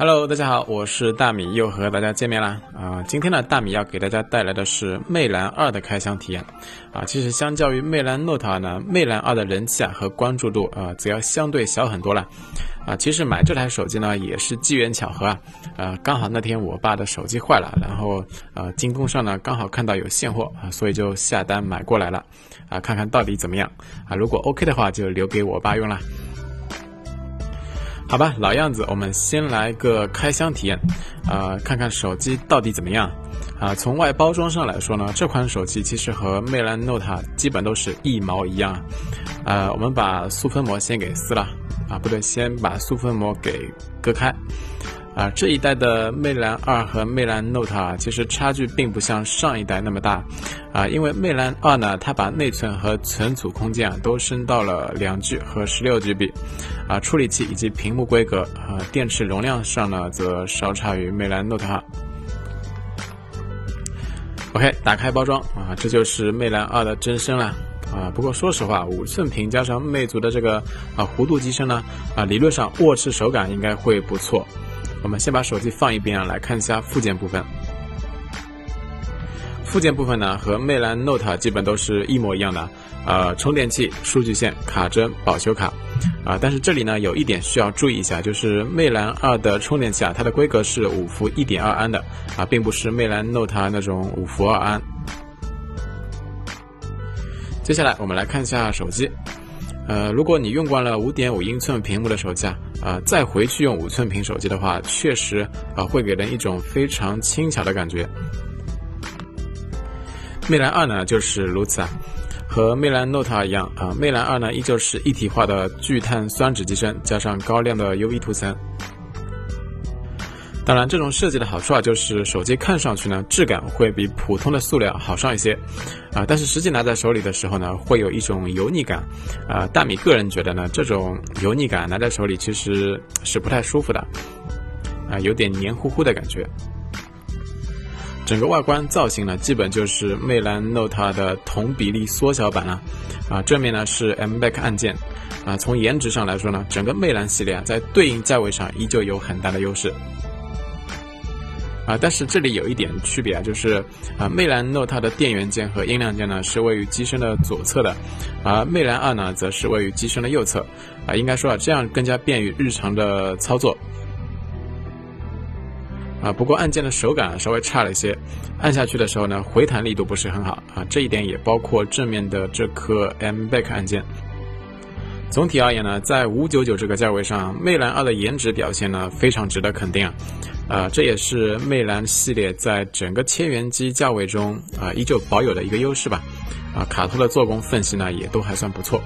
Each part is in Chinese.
Hello，大家好，我是大米，又和大家见面啦。啊，今天呢，大米要给大家带来的是魅蓝二的开箱体验。啊，其实相较于魅蓝 Note 二呢，魅蓝二的人气啊和关注度啊，则要相对小很多了。啊，其实买这台手机呢，也是机缘巧合啊。啊，刚好那天我爸的手机坏了，然后呃，京东上呢刚好看到有现货啊，所以就下单买过来了。啊，看看到底怎么样啊？如果 OK 的话，就留给我爸用了。好吧，老样子，我们先来个开箱体验，啊，看看手机到底怎么样。啊，从外包装上来说呢，这款手机其实和魅蓝 Note 基本都是一毛一样。啊，我们把塑封膜先给撕了，啊，不对，先把塑封膜给割开。啊，这一代的魅蓝二和魅蓝 Note 啊，其实差距并不像上一代那么大，啊，因为魅蓝二呢，它把内存和存储空间啊都升到了两 G 和十六 GB，啊，处理器以及屏幕规格啊，电池容量上呢则稍差于魅蓝 Note 二。OK，打开包装啊，这就是魅蓝二的真身了啊。不过说实话，五寸屏加上魅族的这个啊弧度机身呢，啊，理论上握持手感应该会不错。我们先把手机放一边啊，来看一下附件部分。附件部分呢，和魅蓝 Note 基本都是一模一样的，呃，充电器、数据线、卡针、保修卡，啊，但是这里呢有一点需要注意一下，就是魅蓝二的充电器啊，它的规格是五伏一点二安的，啊，并不是魅蓝 Note 那种五伏二安。接下来我们来看一下手机。呃，如果你用惯了五点五英寸屏幕的手机啊，啊，再回去用五寸屏手机的话，确实啊，会给人一种非常轻巧的感觉。魅蓝二呢就是如此啊，和魅蓝 Note 一样啊，魅蓝二呢依旧是一体化的聚碳酸酯机身，加上高亮的 UV 涂层。当然，这种设计的好处啊，就是手机看上去呢，质感会比普通的塑料好上一些，啊，但是实际拿在手里的时候呢，会有一种油腻感，啊，大米个人觉得呢，这种油腻感拿在手里其实是不太舒服的，啊，有点黏糊糊的感觉。整个外观造型呢，基本就是魅蓝 Note 的同比例缩小版了，啊，正面呢是 M Back 按键，啊，从颜值上来说呢，整个魅蓝系列啊，在对应价位上依旧有很大的优势。啊，但是这里有一点区别啊，就是啊，魅蓝 Note 的电源键和音量键呢是位于机身的左侧的，而魅蓝二呢则是位于机身的右侧，啊，应该说啊这样更加便于日常的操作。啊，不过按键的手感稍微差了一些，按下去的时候呢回弹力度不是很好啊，这一点也包括正面的这颗 M Back 按键。总体而言呢，在五九九这个价位上，魅蓝二的颜值表现呢非常值得肯定啊。啊，这也是魅蓝系列在整个千元机价位中啊依旧保有的一个优势吧。啊，卡托的做工缝隙呢也都还算不错。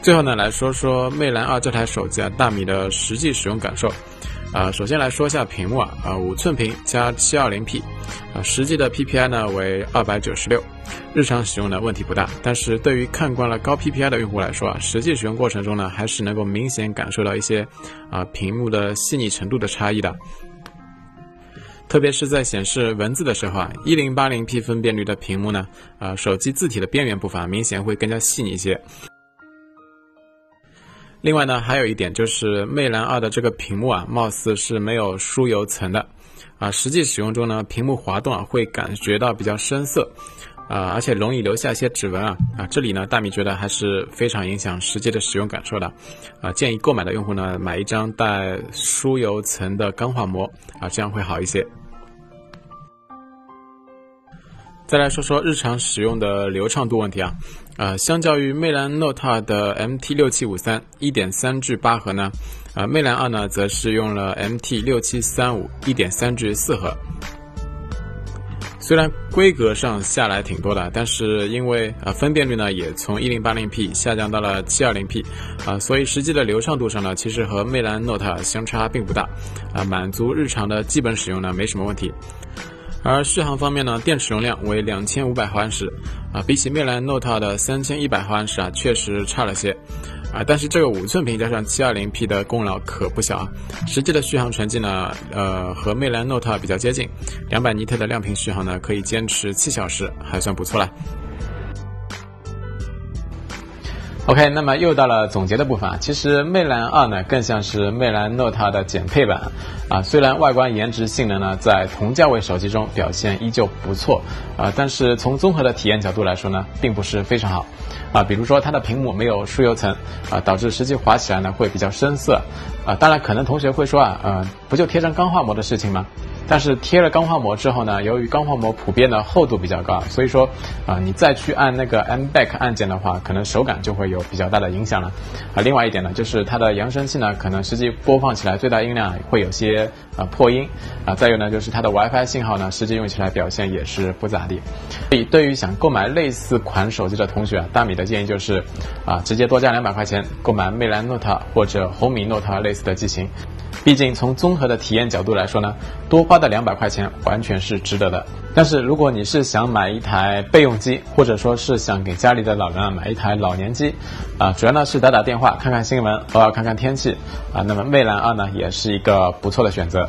最后呢，来说说魅蓝二这台手机啊，大米的实际使用感受。啊，首先来说一下屏幕啊，啊，五寸屏加七二零 P，啊，实际的 PPI 呢为二百九十六，日常使用呢问题不大，但是对于看惯了高 PPI 的用户来说啊，实际使用过程中呢还是能够明显感受到一些啊屏幕的细腻程度的差异的，特别是在显示文字的时候啊，一零八零 P 分辨率的屏幕呢，啊，手机字体的边缘部分明显会更加细腻一些。另外呢，还有一点就是魅蓝二的这个屏幕啊，貌似是没有疏油层的，啊，实际使用中呢，屏幕滑动啊会感觉到比较生涩，啊，而且容易留下一些指纹啊，啊，这里呢，大米觉得还是非常影响实际的使用感受的，啊，建议购买的用户呢，买一张带疏油层的钢化膜，啊，这样会好一些。再来说说日常使用的流畅度问题啊，呃，相较于魅蓝 Note 的 MT 六七五三一点三 G 八核呢，啊，魅蓝二呢则是用了 MT 六七三五一点三 G 四核。虽然规格上下来挺多的，但是因为啊分辨率呢也从一零八零 P 下降到了七二零 P，啊，所以实际的流畅度上呢，其实和魅蓝 Note 相差并不大，啊，满足日常的基本使用呢没什么问题。而续航方面呢，电池容量为两千五百毫安时，啊，比起魅蓝 Note 的三千一百毫安时啊，确实差了些，啊，但是这个五寸屏加上七二零 P 的功劳可不小啊。实际的续航成绩呢，呃，和魅蓝 Note 比较接近，两百尼特的亮屏续航呢，可以坚持七小时，还算不错了。OK，那么又到了总结的部分啊。其实魅蓝二呢，更像是魅蓝 Note 的减配版啊。虽然外观、颜值、性能呢，在同价位手机中表现依旧不错啊，但是从综合的体验角度来说呢，并不是非常好啊。比如说它的屏幕没有疏油层啊，导致实际滑起来呢会比较生涩啊。当然，可能同学会说啊，呃，不就贴张钢化膜的事情吗？但是贴了钢化膜之后呢，由于钢化膜普遍的厚度比较高，所以说啊，你再去按那个 M Back 按键的话，可能手感就会有比较大的影响了。啊，另外一点呢，就是它的扬声器呢，可能实际播放起来最大音量会有些啊破音啊。再有呢，就是它的 WiFi 信号呢，实际用起来表现也是不咋地。所以对于想购买类似款手机的同学啊，大米的建议就是啊，直接多加两百块钱购买魅蓝 Note 或者红米 Note 类似的机型。毕竟从综合的体验角度来说呢，多花的两百块钱完全是值得的。但是如果你是想买一台备用机，或者说是想给家里的老人啊买一台老年机，啊，主要呢是打打电话、看看新闻、偶尔看看天气，啊，那么魅蓝二呢也是一个不错的选择。